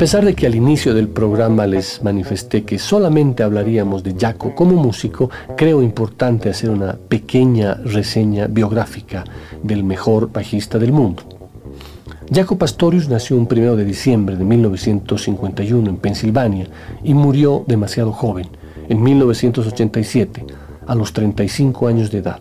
Pesar de que al inicio del programa les manifesté que solamente hablaríamos de Jaco como músico, creo importante hacer una pequeña reseña biográfica del mejor bajista del mundo. Jaco Pastorius nació un 1 de diciembre de 1951 en Pensilvania y murió demasiado joven, en 1987, a los 35 años de edad.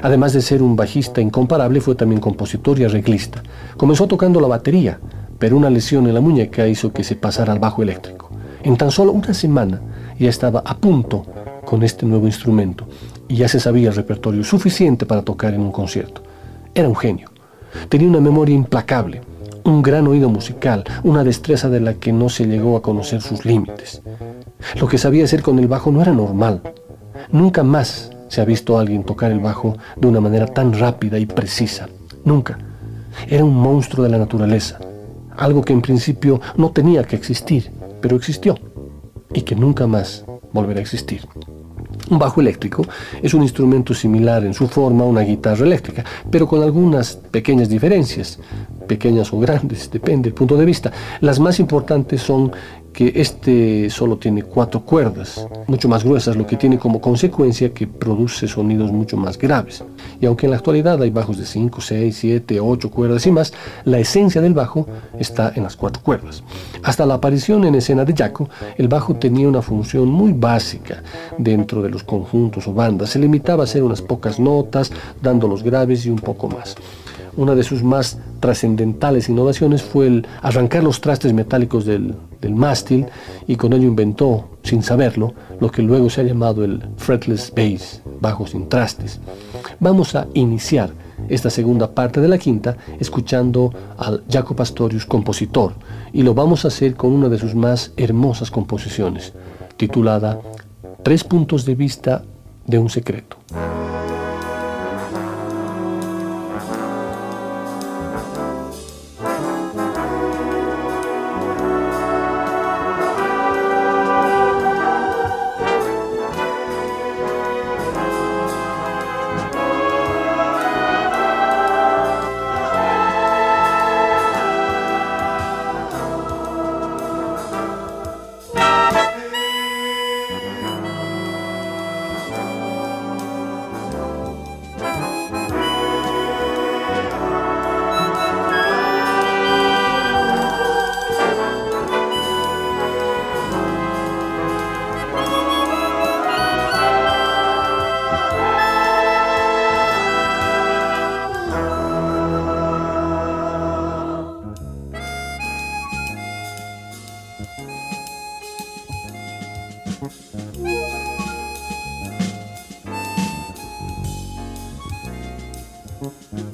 Además de ser un bajista incomparable, fue también compositor y arreglista. Comenzó tocando la batería, pero una lesión en la muñeca hizo que se pasara al bajo eléctrico. En tan solo una semana ya estaba a punto con este nuevo instrumento y ya se sabía el repertorio suficiente para tocar en un concierto. Era un genio. Tenía una memoria implacable, un gran oído musical, una destreza de la que no se llegó a conocer sus límites. Lo que sabía hacer con el bajo no era normal. Nunca más se ha visto a alguien tocar el bajo de una manera tan rápida y precisa. Nunca. Era un monstruo de la naturaleza algo que en principio no tenía que existir, pero existió y que nunca más volverá a existir. Un bajo eléctrico es un instrumento similar en su forma a una guitarra eléctrica, pero con algunas pequeñas diferencias, pequeñas o grandes, depende del punto de vista. Las más importantes son que este solo tiene cuatro cuerdas, mucho más gruesas, lo que tiene como consecuencia que produce sonidos mucho más graves. Y aunque en la actualidad hay bajos de 5, 6, 7, 8 cuerdas y más, la esencia del bajo está en las cuatro cuerdas. Hasta la aparición en escena de Jaco, el bajo tenía una función muy básica dentro de los conjuntos o bandas. Se limitaba a hacer unas pocas notas, dando los graves y un poco más. Una de sus más trascendentales innovaciones fue el arrancar los trastes metálicos del, mástil y con ello inventó, sin saberlo, lo que luego se ha llamado el fretless bass, bajo sin trastes. Vamos a iniciar esta segunda parte de la quinta escuchando al Jaco Pastorius compositor y lo vamos a hacer con una de sus más hermosas composiciones, titulada Tres puntos de vista de un secreto. Mm-hmm.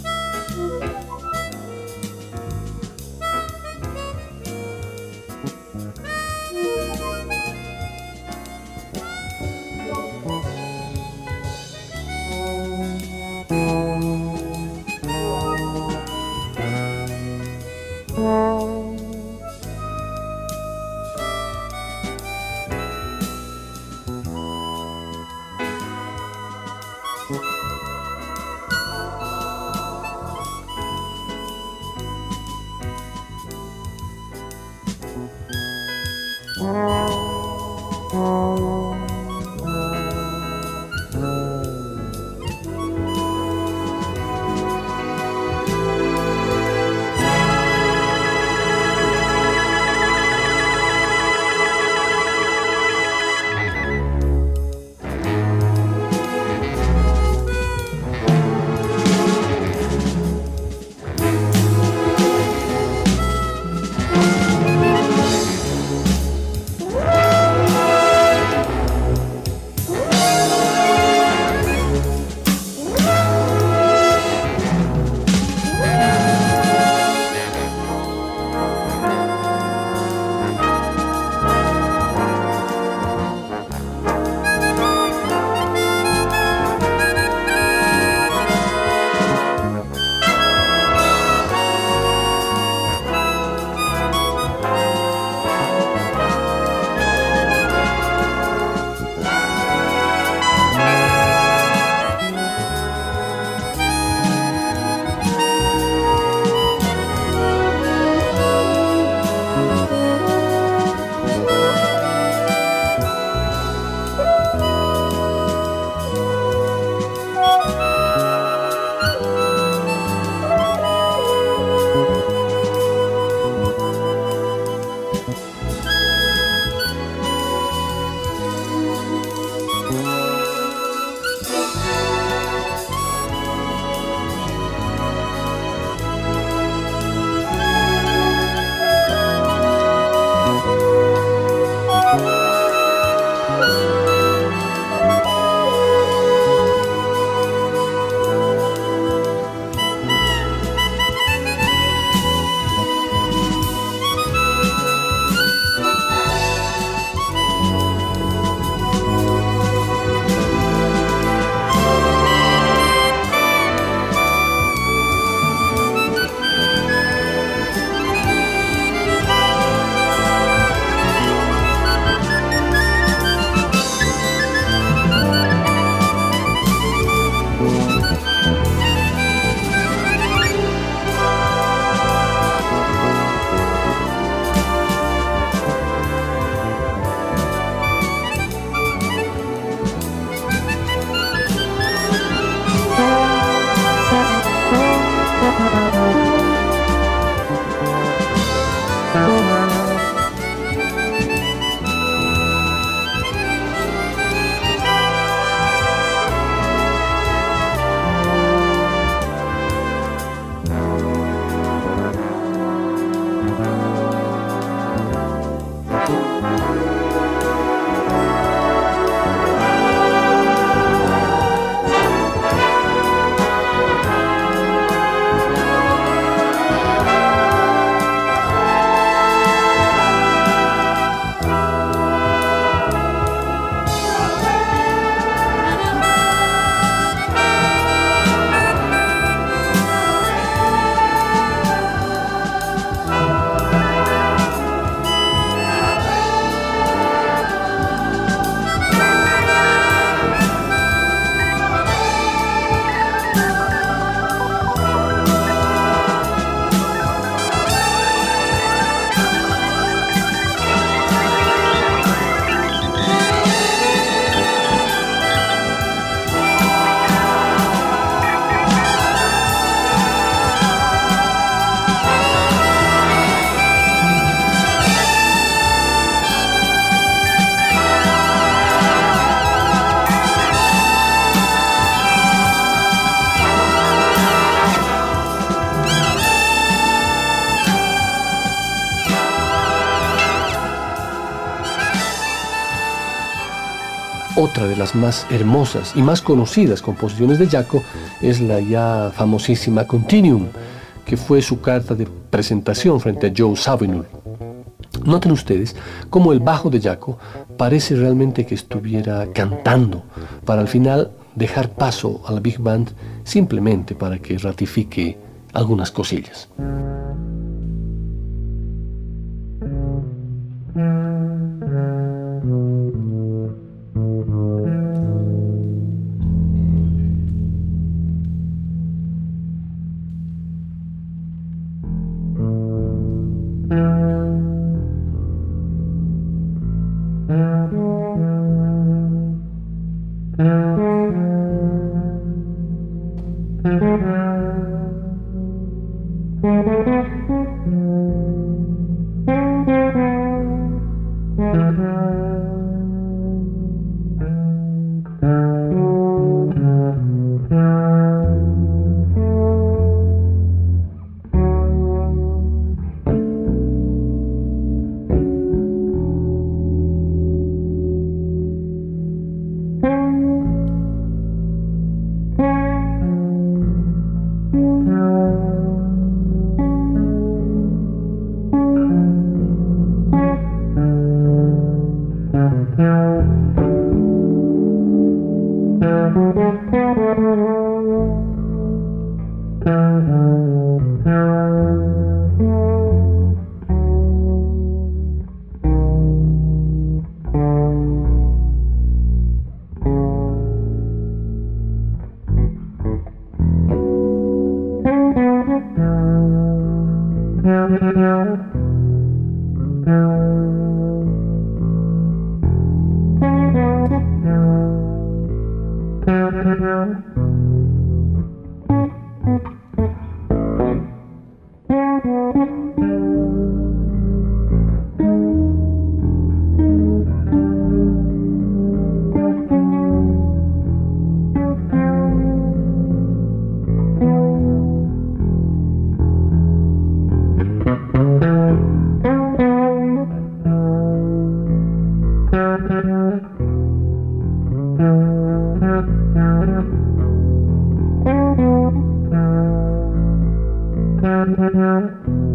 Las más hermosas y más conocidas composiciones de Jaco es la ya famosísima Continuum, que fue su carta de presentación frente a Joe Zawinul. Noten ustedes cómo el bajo de Jaco parece realmente que estuviera cantando para al final dejar paso a la Big Band simplemente para que ratifique algunas cosillas. Thank you. Thank you.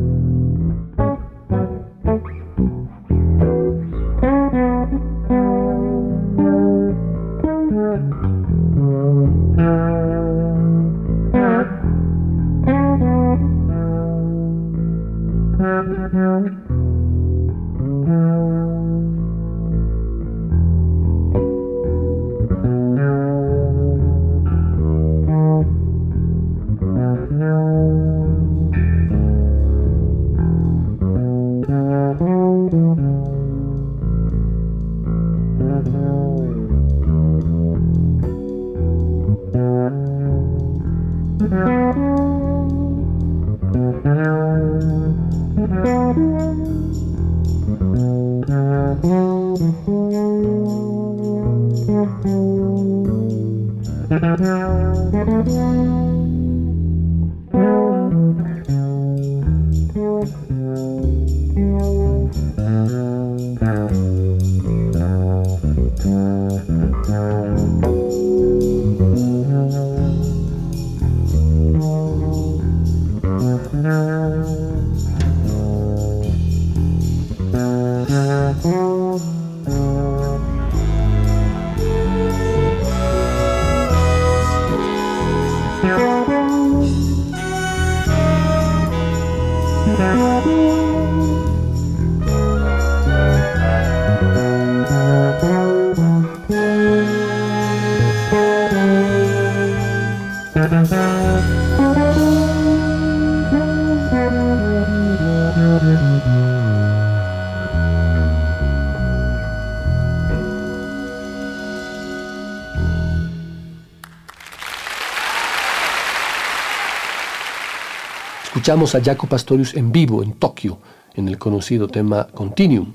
Escuchamos a Jaco Pastorius en vivo en Tokio, en el conocido tema Continuum.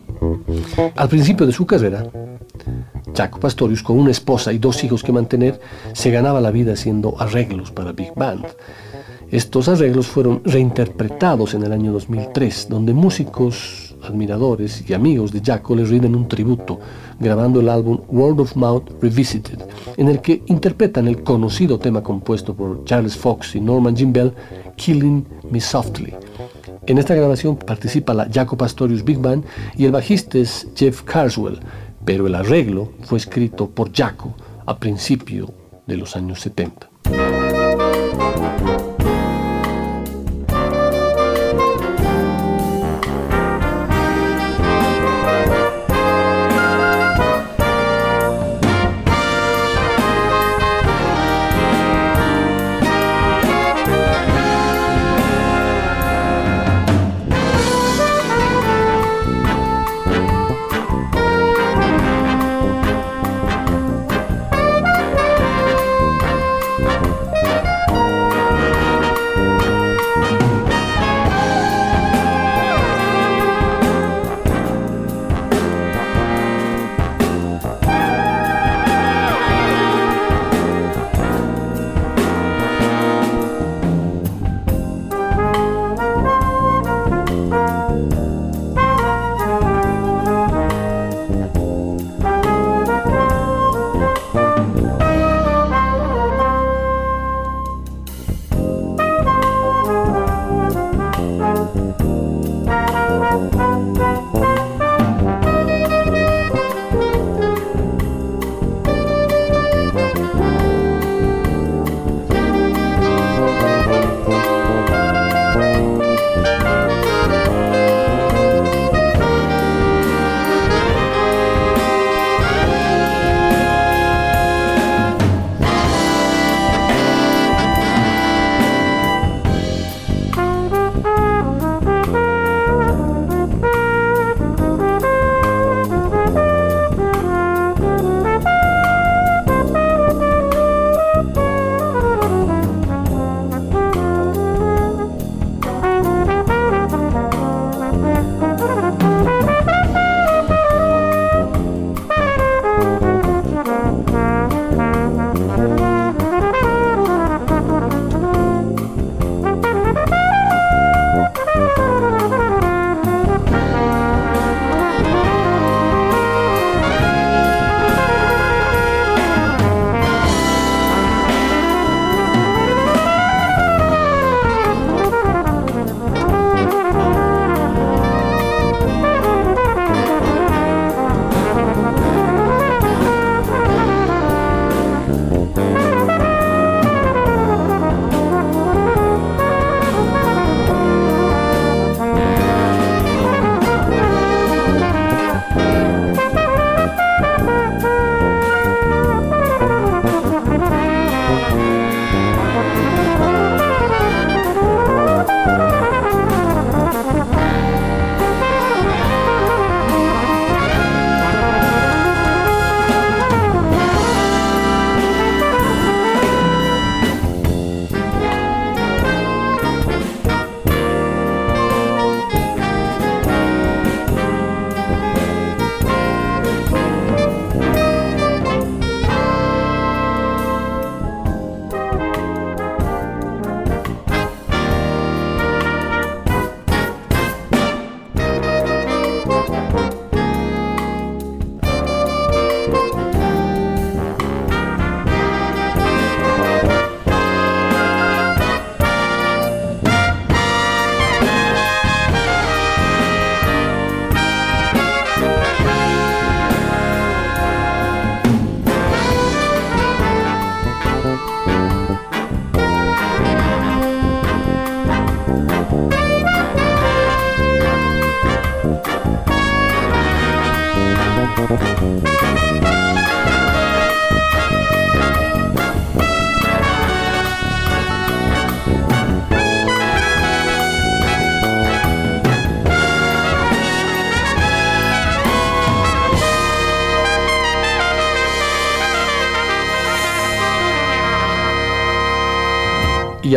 Al principio de su carrera, Jaco Pastorius, con una esposa y dos hijos que mantener, se ganaba la vida haciendo arreglos para Big Band. Estos arreglos fueron reinterpretados en el año 2003, donde músicos admiradores y amigos de Jaco le rinden un tributo, grabando el álbum World of Mouth Revisited, en el que interpretan el conocido tema compuesto por Charles Fox y Norman Bell, Killing Me Softly. En esta grabación participa la Jaco Pastorius Big Band y el bajista es Jeff Carswell, pero el arreglo fue escrito por Jaco a principio de los años 70.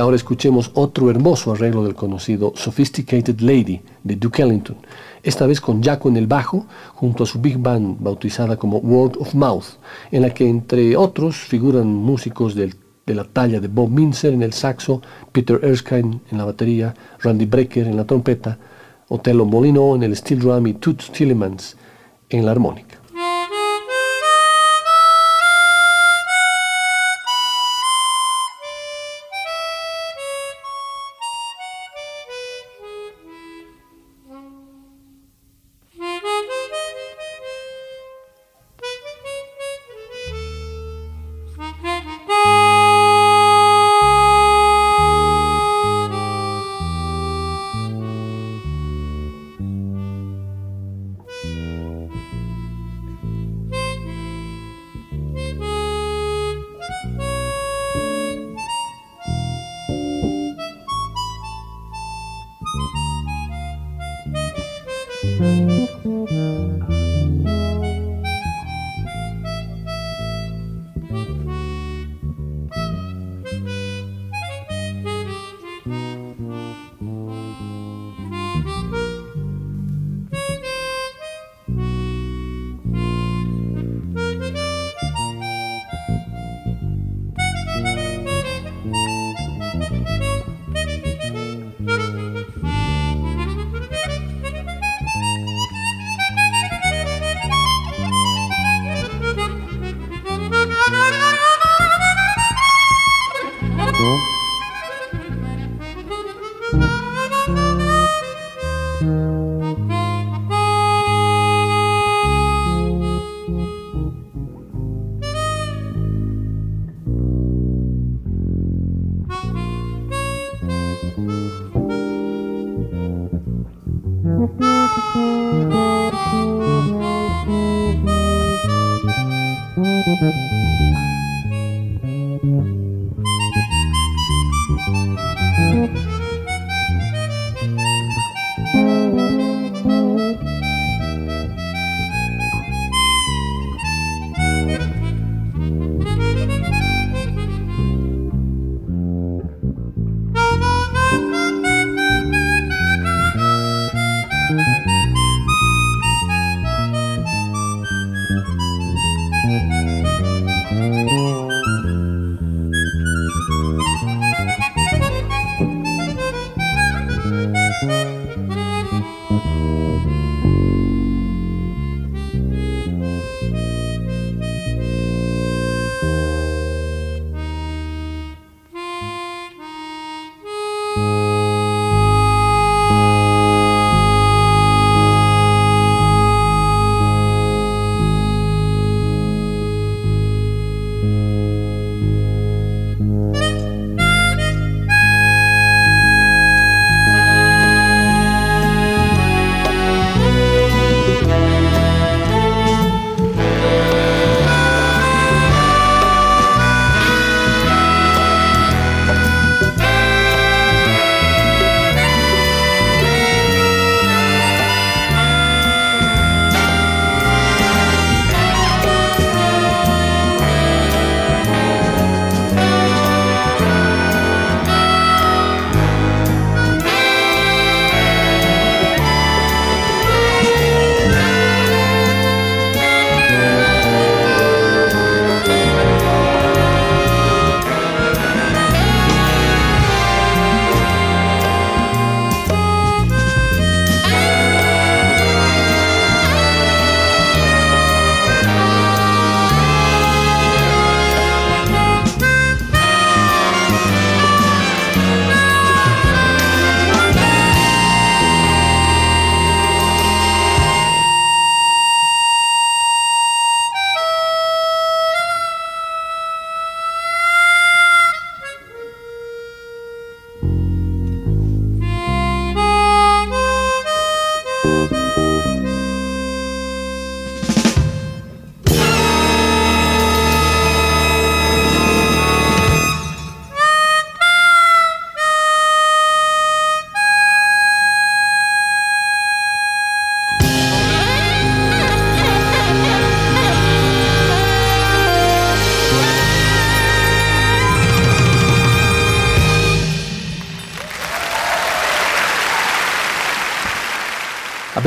Ahora escuchemos otro hermoso arreglo del conocido Sophisticated Lady de Duke Ellington, esta vez con Jaco en el bajo, junto a su big band bautizada como World of Mouth, en la que entre otros figuran músicos de la talla de Bob Minzer en el saxo, Peter Erskine en la batería, Randy Brecker en la trompeta, Otello Molino en el steel drum y Toots Tillemans en la armónica.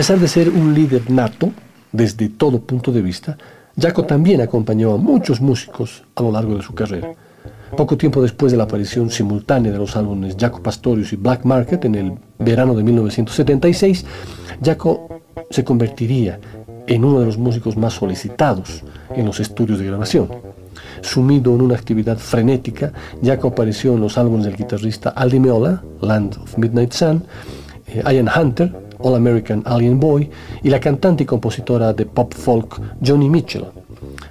Pesar de ser un líder nato, desde todo punto de vista, Jaco también acompañó a muchos músicos a lo largo de su carrera. Poco tiempo después de la aparición simultánea de los álbumes Jaco Pastorius y Black Market en el verano de 1976, Jaco se convertiría en uno de los músicos más solicitados en los estudios de grabación. Sumido en una actividad frenética, Jaco apareció en los álbumes del guitarrista Aldi Meola, Land of Midnight Sun, eh, Ian Hunter, All American Alien Boy, y la cantante y compositora de pop folk Johnny Mitchell.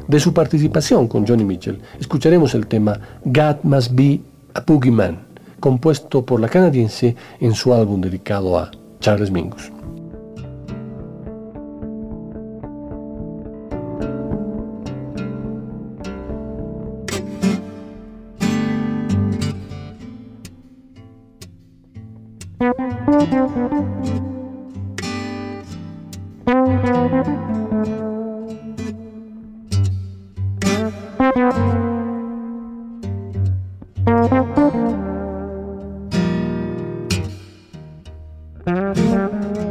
De su participación con Johnny Mitchell, escucharemos el tema God Must Be a Boogeyman, compuesto por la canadiense en su álbum dedicado a Charles Mingus. Música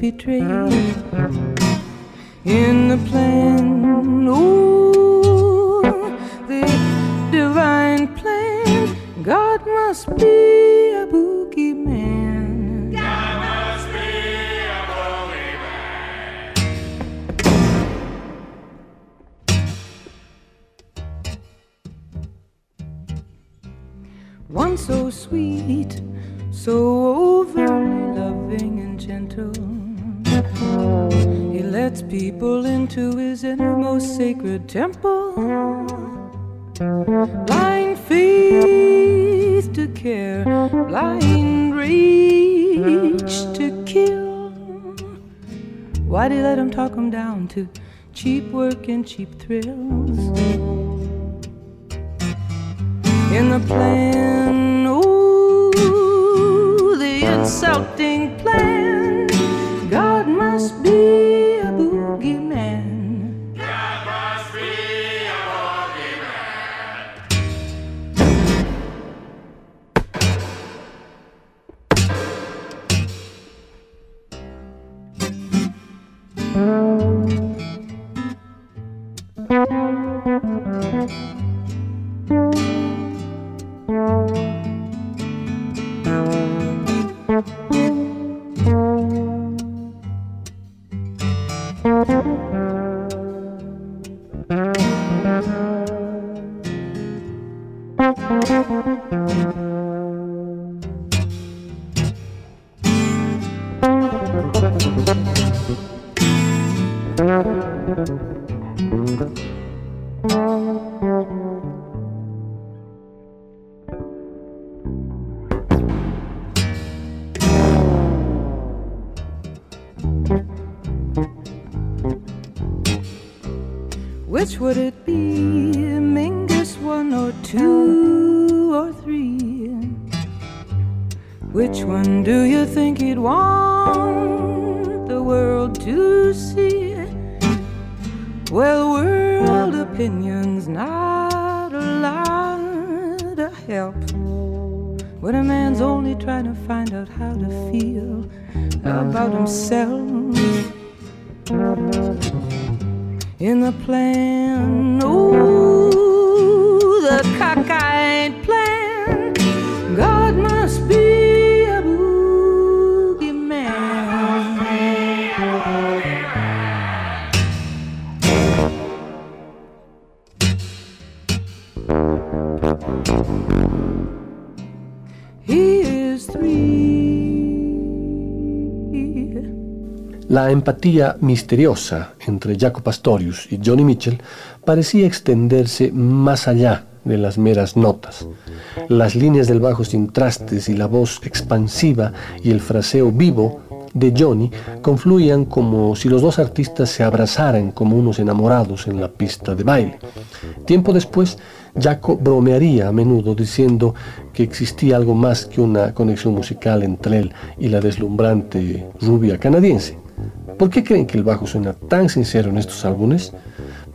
betrayed cheap thrills? In the plan, ooh, the insulting plan La empatía misteriosa entre Jaco Pastorius y Johnny Mitchell parecía extenderse más allá de las meras notas. Las líneas del bajo sin trastes y la voz expansiva y el fraseo vivo de Johnny confluían como si los dos artistas se abrazaran como unos enamorados en la pista de baile. Tiempo después, Jaco bromearía a menudo diciendo que existía algo más que una conexión musical entre él y la deslumbrante rubia canadiense. ¿Por qué creen que el bajo suena tan sincero en estos álbumes?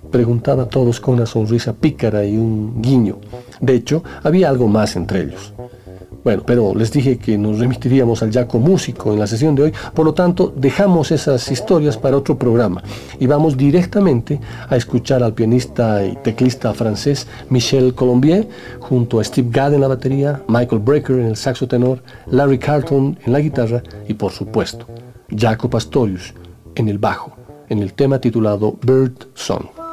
Preguntaba a todos con una sonrisa pícara y un guiño. De hecho, había algo más entre ellos. Bueno, pero les dije que nos remitiríamos al Jaco músico en la sesión de hoy, por lo tanto dejamos esas historias para otro programa y vamos directamente a escuchar al pianista y teclista francés Michel Colombier junto a Steve Gadd en la batería, Michael Brecker en el saxo tenor, Larry Carlton en la guitarra y por supuesto Jaco Pastorius en el bajo, en el tema titulado Bird Song.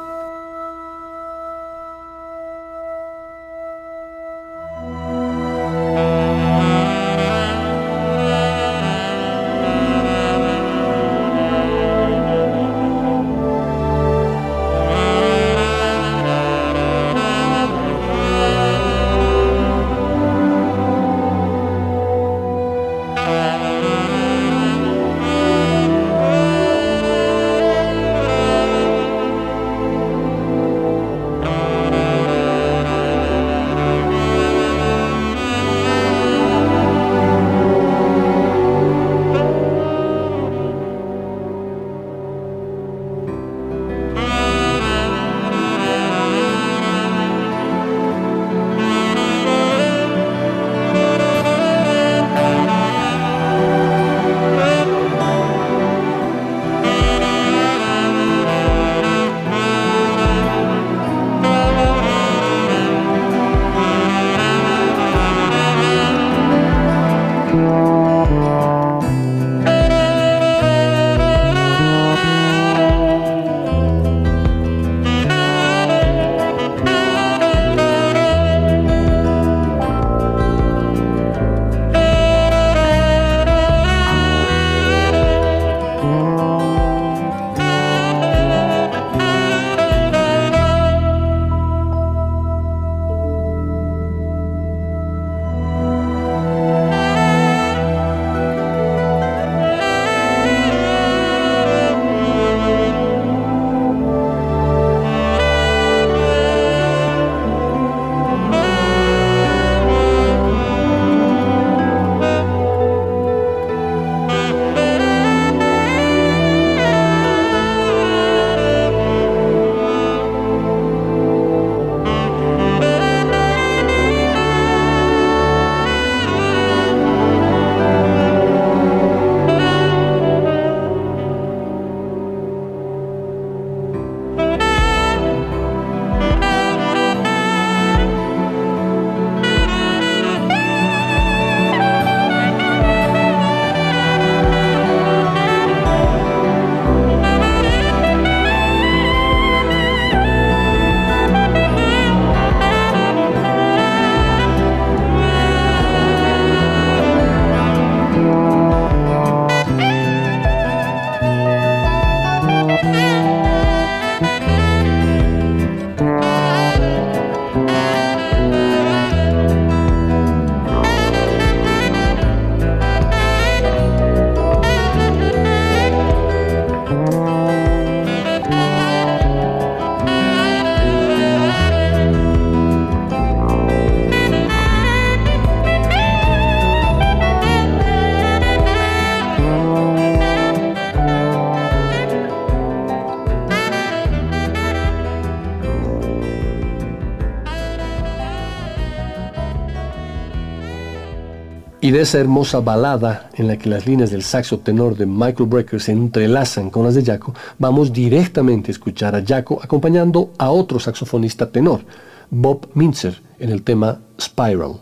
Esa hermosa balada en la que las líneas del saxo tenor de Michael Brecker se entrelazan con las de Jaco, vamos directamente a escuchar a Jaco acompañando a otro saxofonista tenor, Bob Mintzer, en el tema Spiral.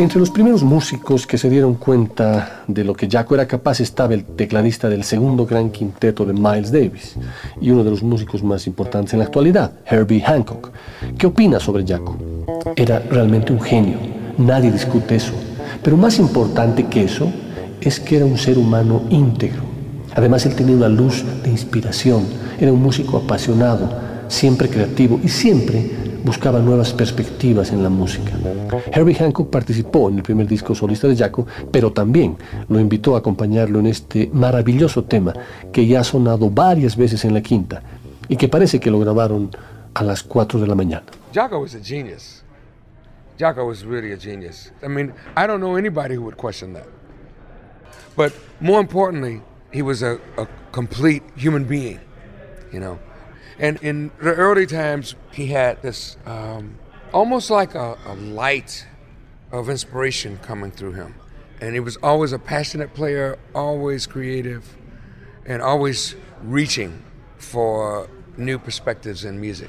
Entre los primeros músicos que se dieron cuenta de lo que Jaco era capaz estaba el tecladista del segundo gran quinteto de Miles Davis y uno de los músicos más importantes en la actualidad, Herbie Hancock. ¿Qué opina sobre Jaco? Era realmente un genio, nadie discute eso, pero más importante que eso es que era un ser humano íntegro. Además, él tenía una luz de inspiración, era un músico apasionado, siempre creativo y siempre buscaba nuevas perspectivas en la música. Herbie Hancock participó en el primer disco solista de Jaco, pero también lo invitó a acompañarlo en este maravilloso tema que ya ha sonado varias veces en la quinta y que parece que lo grabaron a las 4 de la mañana. Jaco was a genius. Jaco was really a genius. I mean, I don't know anybody who would question that. But more importantly, he was a, a complete human being, you know. And in the early times, he had this um, almost like a, a light of inspiration coming through him. And he was always a passionate player, always creative, and always reaching for new perspectives in music.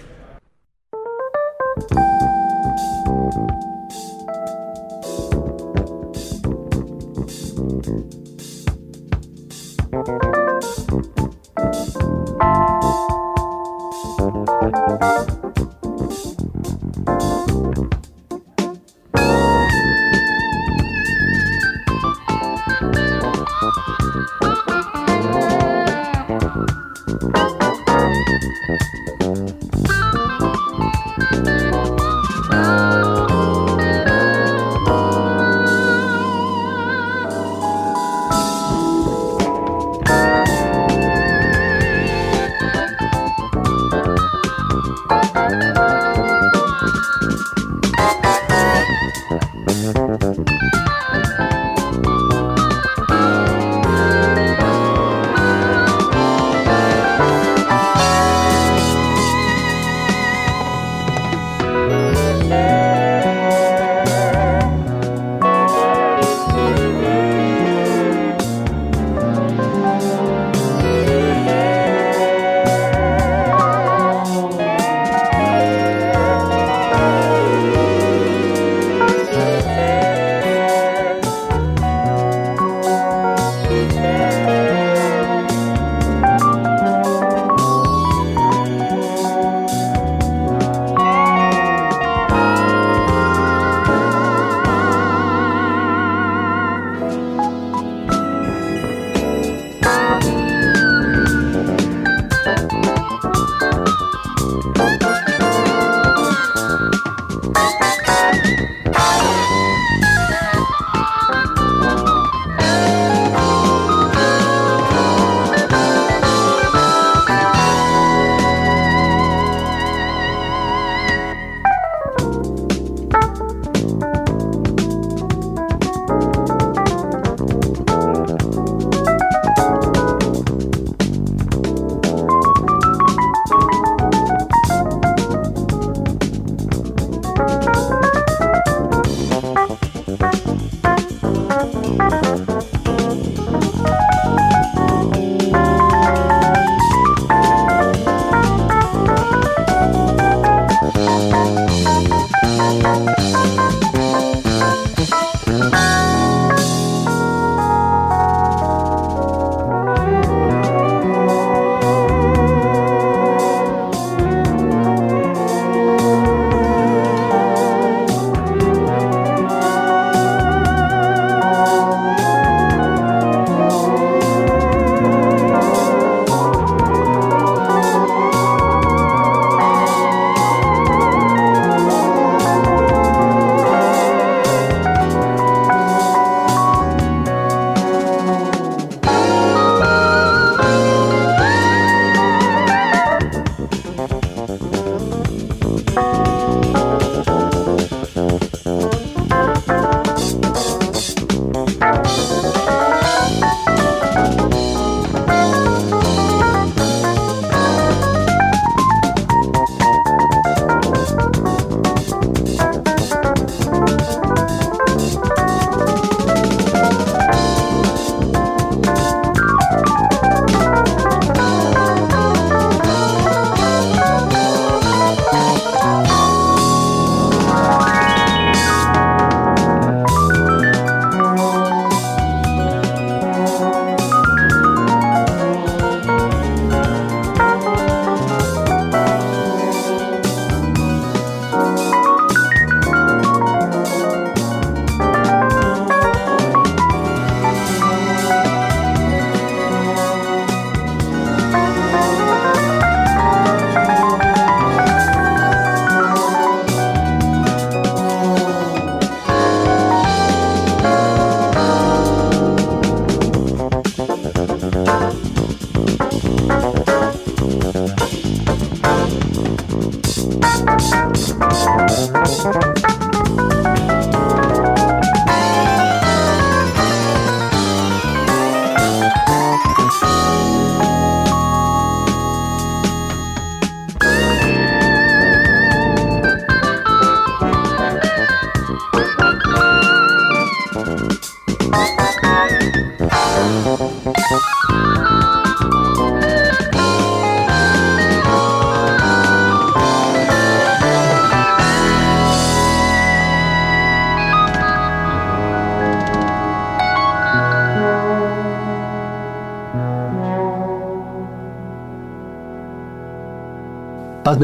Paz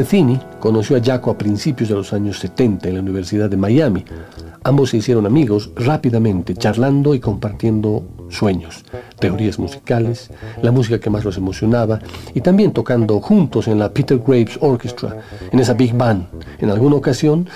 conoció a Jaco a principios de los años 70 en la Universidad de Miami. Ambos se hicieron amigos rápidamente, charlando y compartiendo sueños, teorías musicales, la música que más los emocionaba y también tocando juntos en la Peter Graves Orchestra, en esa big band. En alguna ocasión,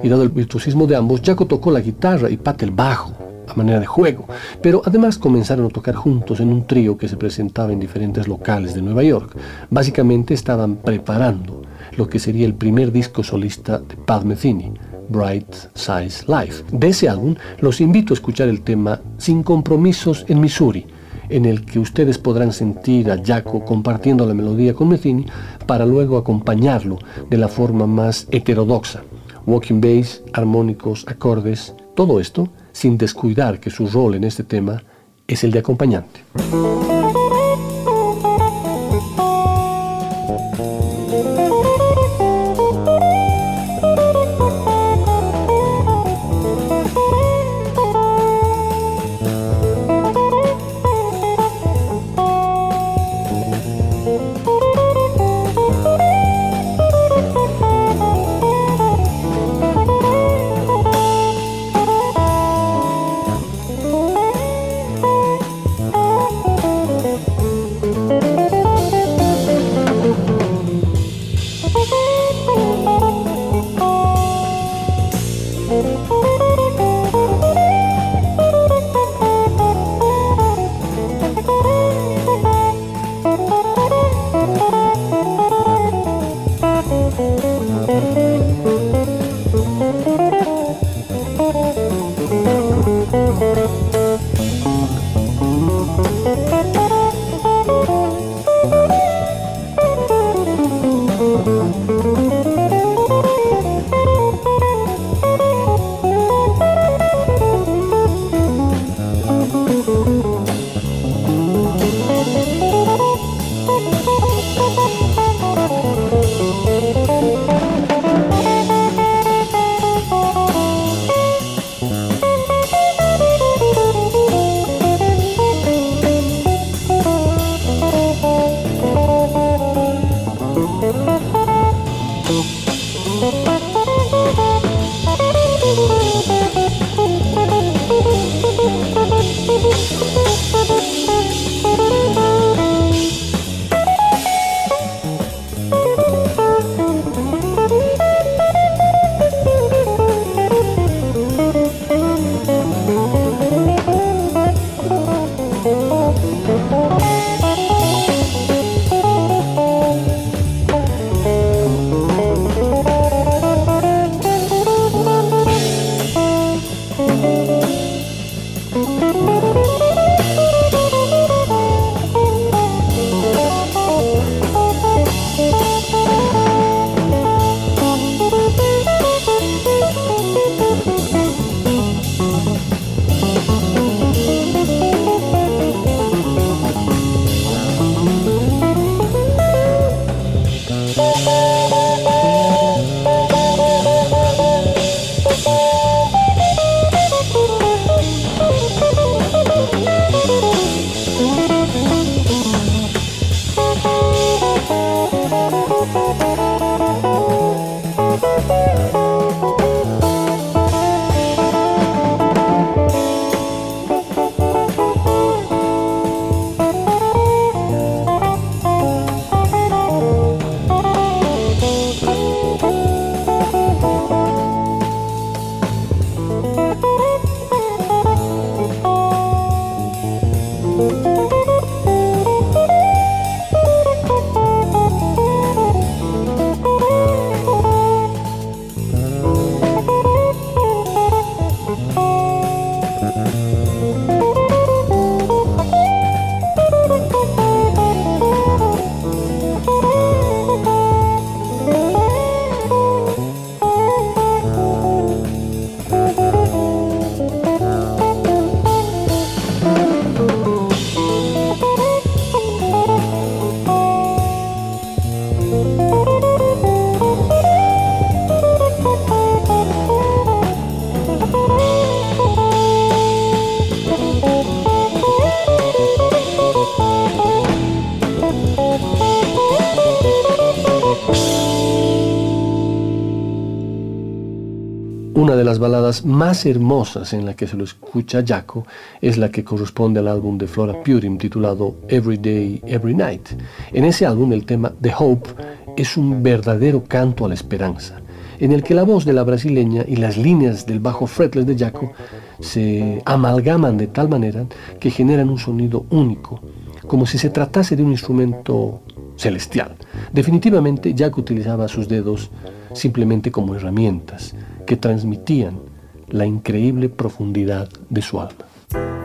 y dado el virtuosismo de ambos, Jaco tocó la guitarra y Pat el bajo a manera de juego, pero además comenzaron a tocar juntos en un trío que se presentaba en diferentes locales de Nueva York. Básicamente estaban preparando lo que sería el primer disco solista de Pat Metheny, Bright Size Life. De ese álbum los invito a escuchar el tema Sin compromisos en Missouri, en el que ustedes podrán sentir a Jaco compartiendo la melodía con Metheny para luego acompañarlo de la forma más heterodoxa. Walking bass, armónicos, acordes, todo esto sin descuidar que su rol en este tema es el de acompañante. Baladas más hermosas en la que se lo escucha Jaco es la que corresponde al álbum de Flora Purim titulado Every Day, Every Night. En ese álbum el tema The Hope es un verdadero canto a la esperanza, en el que la voz de la brasileña y las líneas del bajo fretless de Jaco se amalgaman de tal manera que generan un sonido único, como si se tratase de un instrumento celestial. Definitivamente Jack utilizaba sus dedos simplemente como herramientas que transmitían la increíble profundidad de su alma.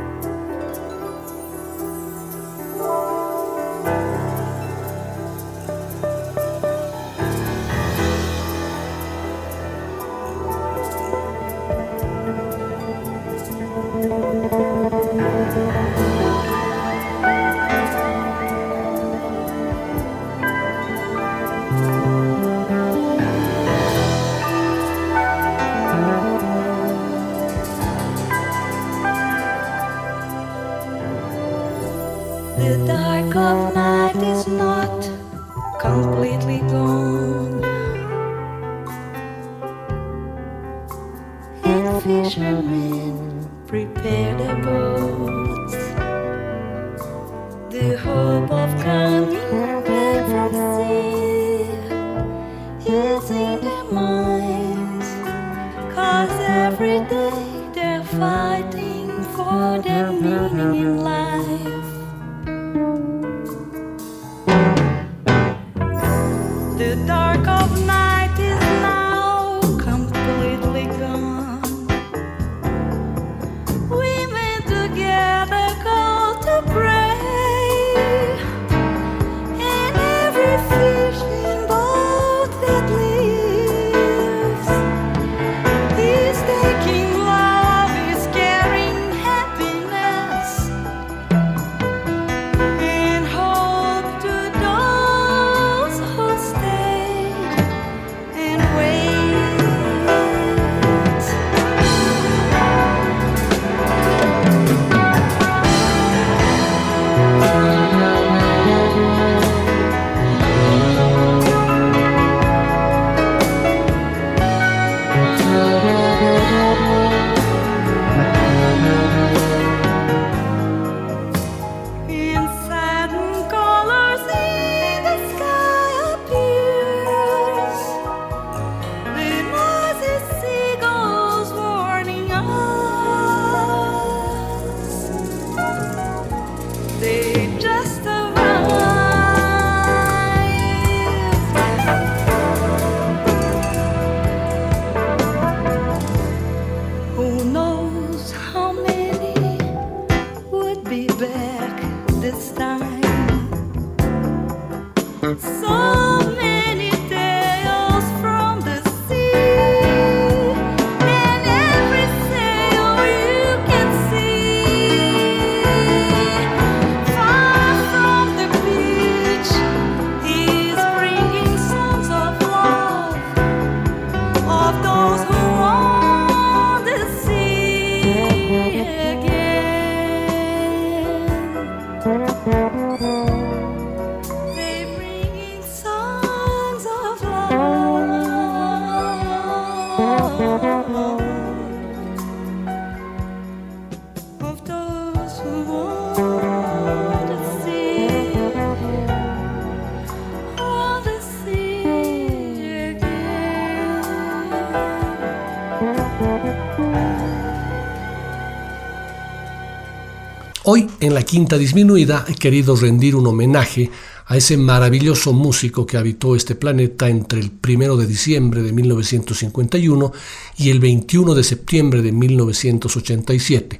Hoy, en la quinta disminuida, he querido rendir un homenaje a ese maravilloso músico que habitó este planeta entre el 1 de diciembre de 1951 y el 21 de septiembre de 1987,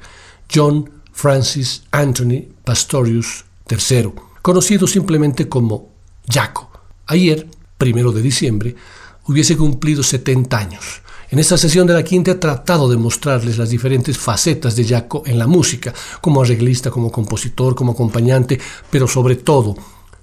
John Francis Anthony Pastorius III, conocido simplemente como Jaco. Ayer, 1 de diciembre, hubiese cumplido 70 años en esta sesión de la quinta he tratado de mostrarles las diferentes facetas de Jaco en la música, como arreglista, como compositor, como acompañante, pero sobre todo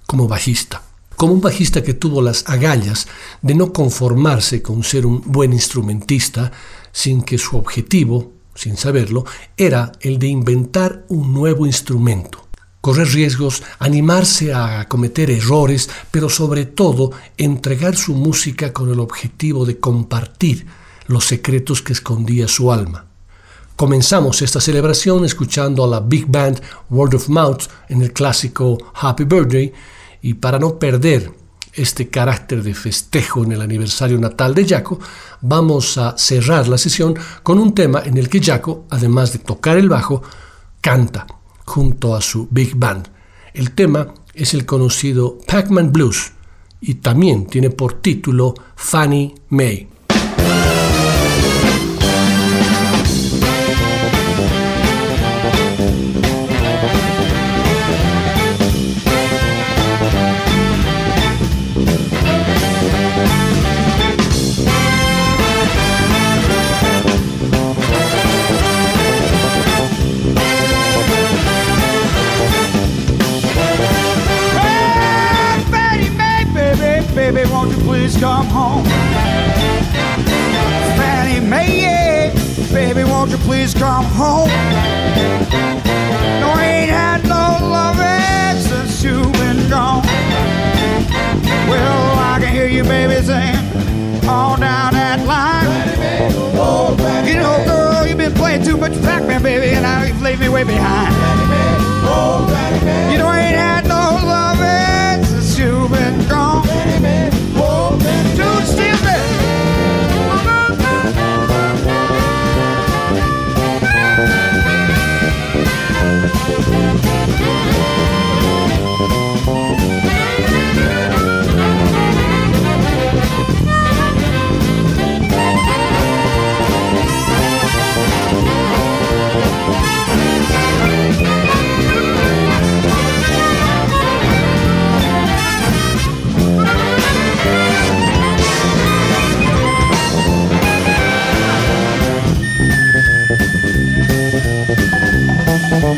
como bajista. Como un bajista que tuvo las agallas de no conformarse con ser un buen instrumentista, sin que su objetivo, sin saberlo, era el de inventar un nuevo instrumento correr riesgos, animarse a cometer errores, pero sobre todo entregar su música con el objetivo de compartir los secretos que escondía su alma. Comenzamos esta celebración escuchando a la big band Word of Mouth en el clásico Happy Birthday y para no perder este carácter de festejo en el aniversario natal de Jaco, vamos a cerrar la sesión con un tema en el que Jaco, además de tocar el bajo, canta junto a su big band. El tema es el conocido Pac-Man Blues y también tiene por título Fanny May. Too much Pac-Man, baby, and now you've left me way behind. You know, I ain't had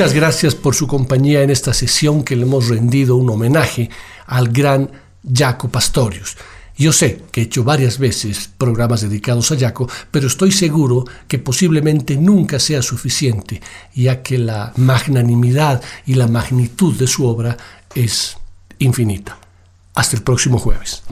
Muchas gracias por su compañía en esta sesión que le hemos rendido un homenaje al gran Jaco Pastorius. Yo sé que he hecho varias veces programas dedicados a Jaco, pero estoy seguro que posiblemente nunca sea suficiente, ya que la magnanimidad y la magnitud de su obra es infinita. Hasta el próximo jueves.